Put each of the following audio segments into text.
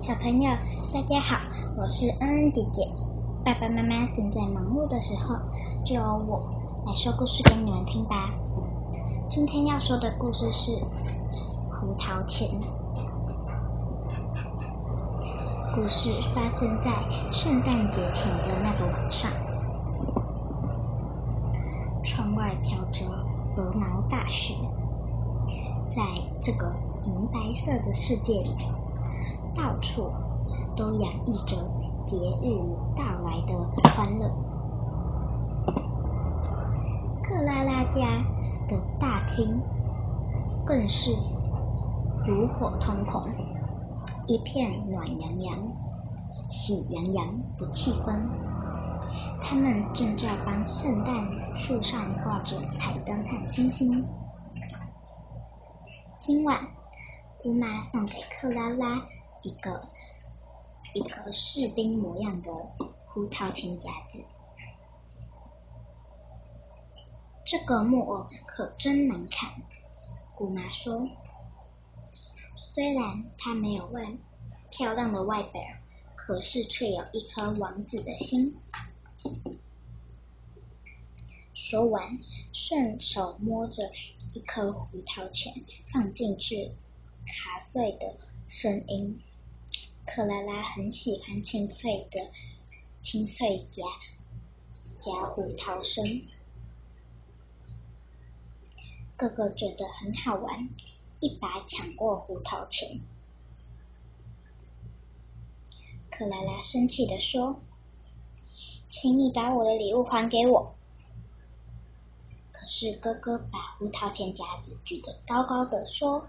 小朋友，大家好，我是恩恩姐姐。爸爸妈妈正在忙碌的时候，就由我来说故事给你们听吧。今天要说的故事是《胡桃钳》。故事发生在圣诞节前的那个晚上，窗外飘着鹅毛大雪，在这个银白色的世界里。到处都洋溢着节日到来的欢乐。克拉拉家的大厅更是炉火通红，一片暖洋洋、喜洋洋的气氛。他们正在帮圣诞树上挂着彩灯和星星。今晚，姑妈送给克拉拉。一个一个士兵模样的胡桃钳夹子，这个木偶可真难看。姑妈说：“虽然它没有外漂亮的外表，可是却有一颗王子的心。”说完，顺手摸着一颗胡桃钳，放进去，卡碎的声音。克拉拉很喜欢清脆的清脆夹夹胡桃声，哥哥觉得很好玩，一把抢过胡桃钳。克拉拉生气的说：“请你把我的礼物还给我！”可是哥哥把胡桃钳夹子举得高高的，说：“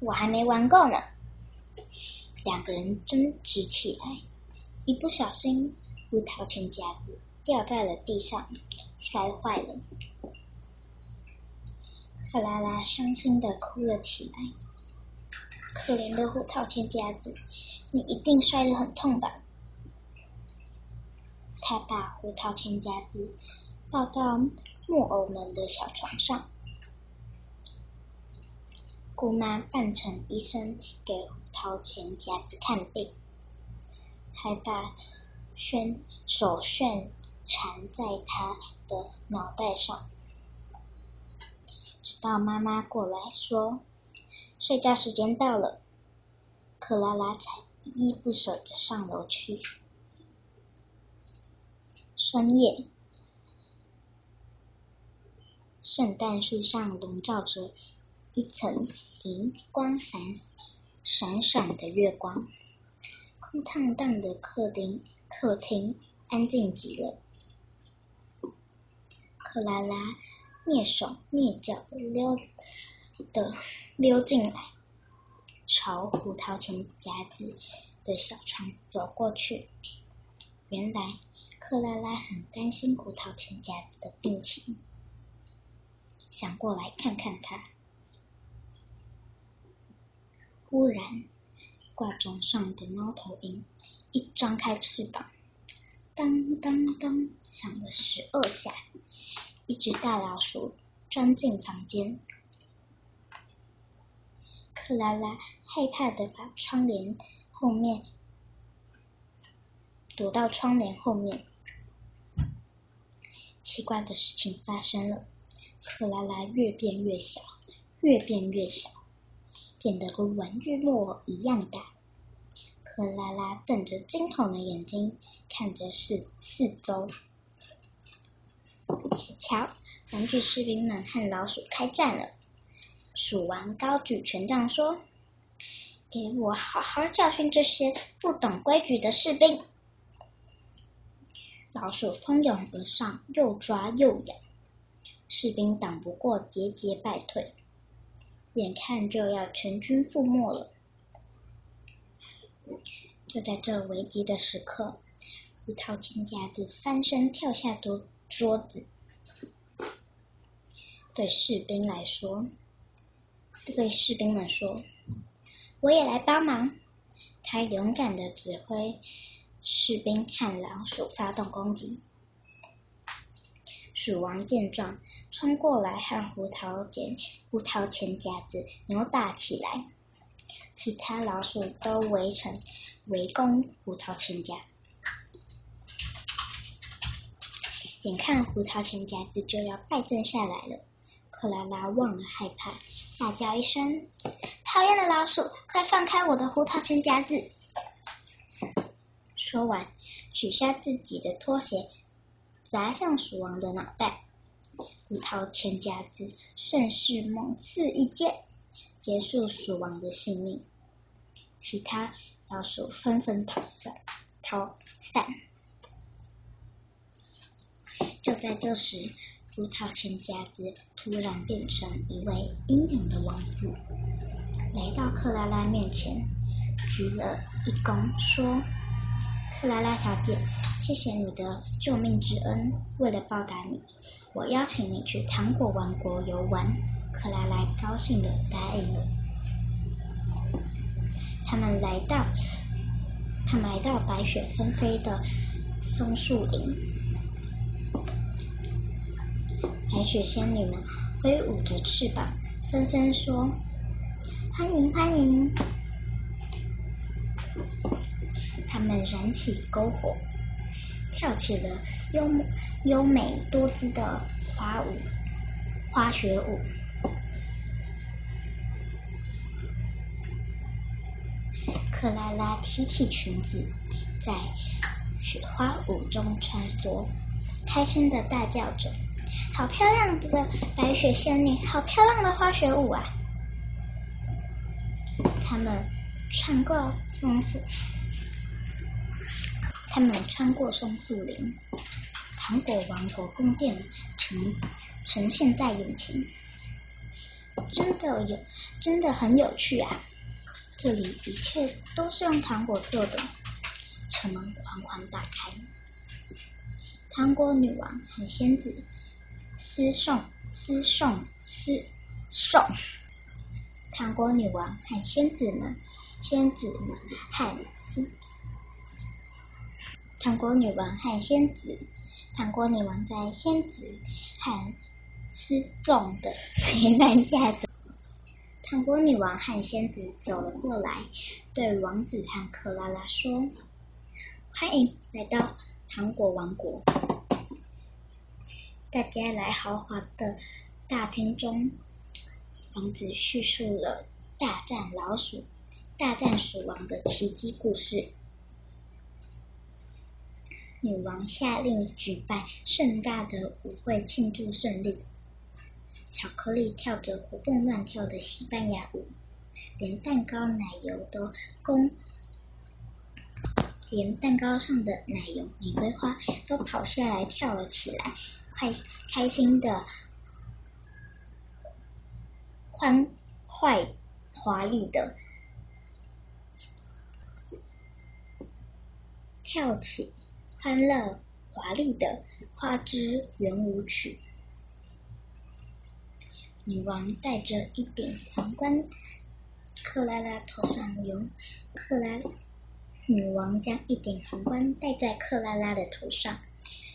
我还没玩够呢。”两个人争执起来，一不小心，胡桃钳夹子掉在了地上，摔坏了。克拉拉伤心的哭了起来。可怜的胡桃钳夹子，你一定摔得很痛吧？他把胡桃钳夹子抱到木偶们的小床上。姑妈扮成医生，给胡桃钳夹子看病，还把宣手绢缠在他的脑袋上，直到妈妈过来说：“睡觉时间到了。”克拉拉才依依不舍的上楼去。深夜，圣诞树上笼罩着。一层银光闪闪闪的月光，空荡荡的客厅客厅安静极了。克拉拉蹑手蹑脚的溜的溜进来，朝胡桃钳夹子的小床走过去。原来克拉拉很担心胡桃钳夹子的病情，想过来看看他。忽然，挂钟上的猫头鹰一张开翅膀，当当当响了十二下，一只大老鼠钻进房间。克拉拉害怕的把窗帘后面躲到窗帘后面。奇怪的事情发生了，克拉拉越变越小，越变越小。变得和玩具木偶一样大，克拉拉瞪着惊恐的眼睛看着四四周。瞧，玩具士兵们和老鼠开战了。鼠王高举权杖说：“给我好好教训这些不懂规矩的士兵！”老鼠蜂拥而上，又抓又咬，士兵挡不过，节节败退。眼看就要全军覆没了，就在这危急的时刻，胡桃钳夹子翻身跳下桌桌子，对士兵来说，对士兵们说：“我也来帮忙。”他勇敢的指挥士兵和老鼠发动攻击。鼠王见状，冲过来和胡桃钳胡桃钳夹子扭打起来。其他老鼠都围成围攻胡桃钳夹。眼看胡桃钳夹子就要败阵下来了，克拉拉忘了害怕，大叫一声：“讨厌的老鼠，快放开我的胡桃钳夹子！”说完，取下自己的拖鞋，砸向鼠王的脑袋。胡桃钳夹子顺势猛刺一剑，结束鼠王的性命。其他老鼠纷纷逃散，逃散。就在这时，胡桃钳夹子突然变成一位英勇的王子，来到克拉拉面前，鞠了一躬，说：“克拉拉小姐，谢谢你的救命之恩。为了报答你，我邀请你去糖果王国游玩。”克拉拉高兴的答应了。他们来到，他们来到白雪纷飞的松树林。白雪仙女们挥舞着翅膀，纷纷说：“欢迎，欢迎！”他们燃起篝火，跳起了优优美多姿的花舞——花雪舞。克拉拉提起裙子，在雪花舞中穿梭，开心的大叫着。好漂亮的白雪仙女，好漂亮的花雪舞啊！他们穿过松树，他们穿过松树林，糖果王国宫殿呈呈现在眼前，真的有，真的很有趣啊！这里一切都是用糖果做的，城门缓缓打开，糖果女王和仙子。私送，私送，私送。糖果女王和仙子们，仙子们和私，糖果女王和仙子，糖果女王在仙子和失重的灾难下走。糖果女王和仙子走了过来，对王子和克拉拉说：“欢迎来到糖果王国。”大家来豪华的大厅中，王子叙述了大战老鼠、大战鼠王的奇迹故事。女王下令举办盛大的舞会庆祝胜利。巧克力跳着活蹦乱跳的西班牙舞，连蛋糕、奶油都公，连蛋糕上的奶油玫瑰花都跑下来跳了起来。开开心的欢快华丽的跳起欢乐华丽的花枝圆舞曲。女王戴着一顶皇冠，克拉拉头上有克拉。女王将一顶皇冠戴在克拉拉的头上。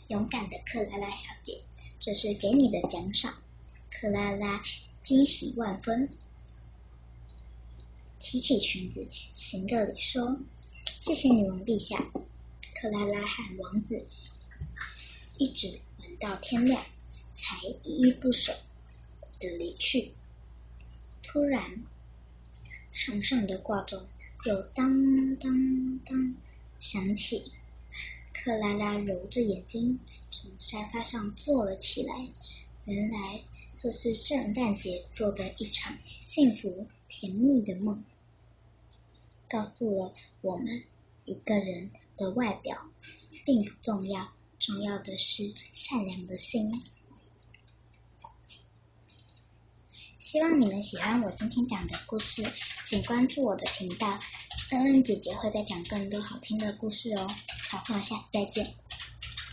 勇敢的克拉拉小姐，这是给你的奖赏。克拉拉惊喜万分，提起裙子行个礼，说：“谢谢女王陛下。”克拉拉和王子一直玩到天亮，才依依不舍的离去。突然，墙上的挂钟又当当当响起。克拉拉揉着眼睛，从沙发上坐了起来。原来这是圣诞节做的一场幸福甜蜜的梦，告诉了我们一个人的外表并不重要，重要的是善良的心。希望你们喜欢我今天讲的故事，请关注我的频道，恩恩姐姐会再讲更多好听的故事哦。小朋友，下次再见。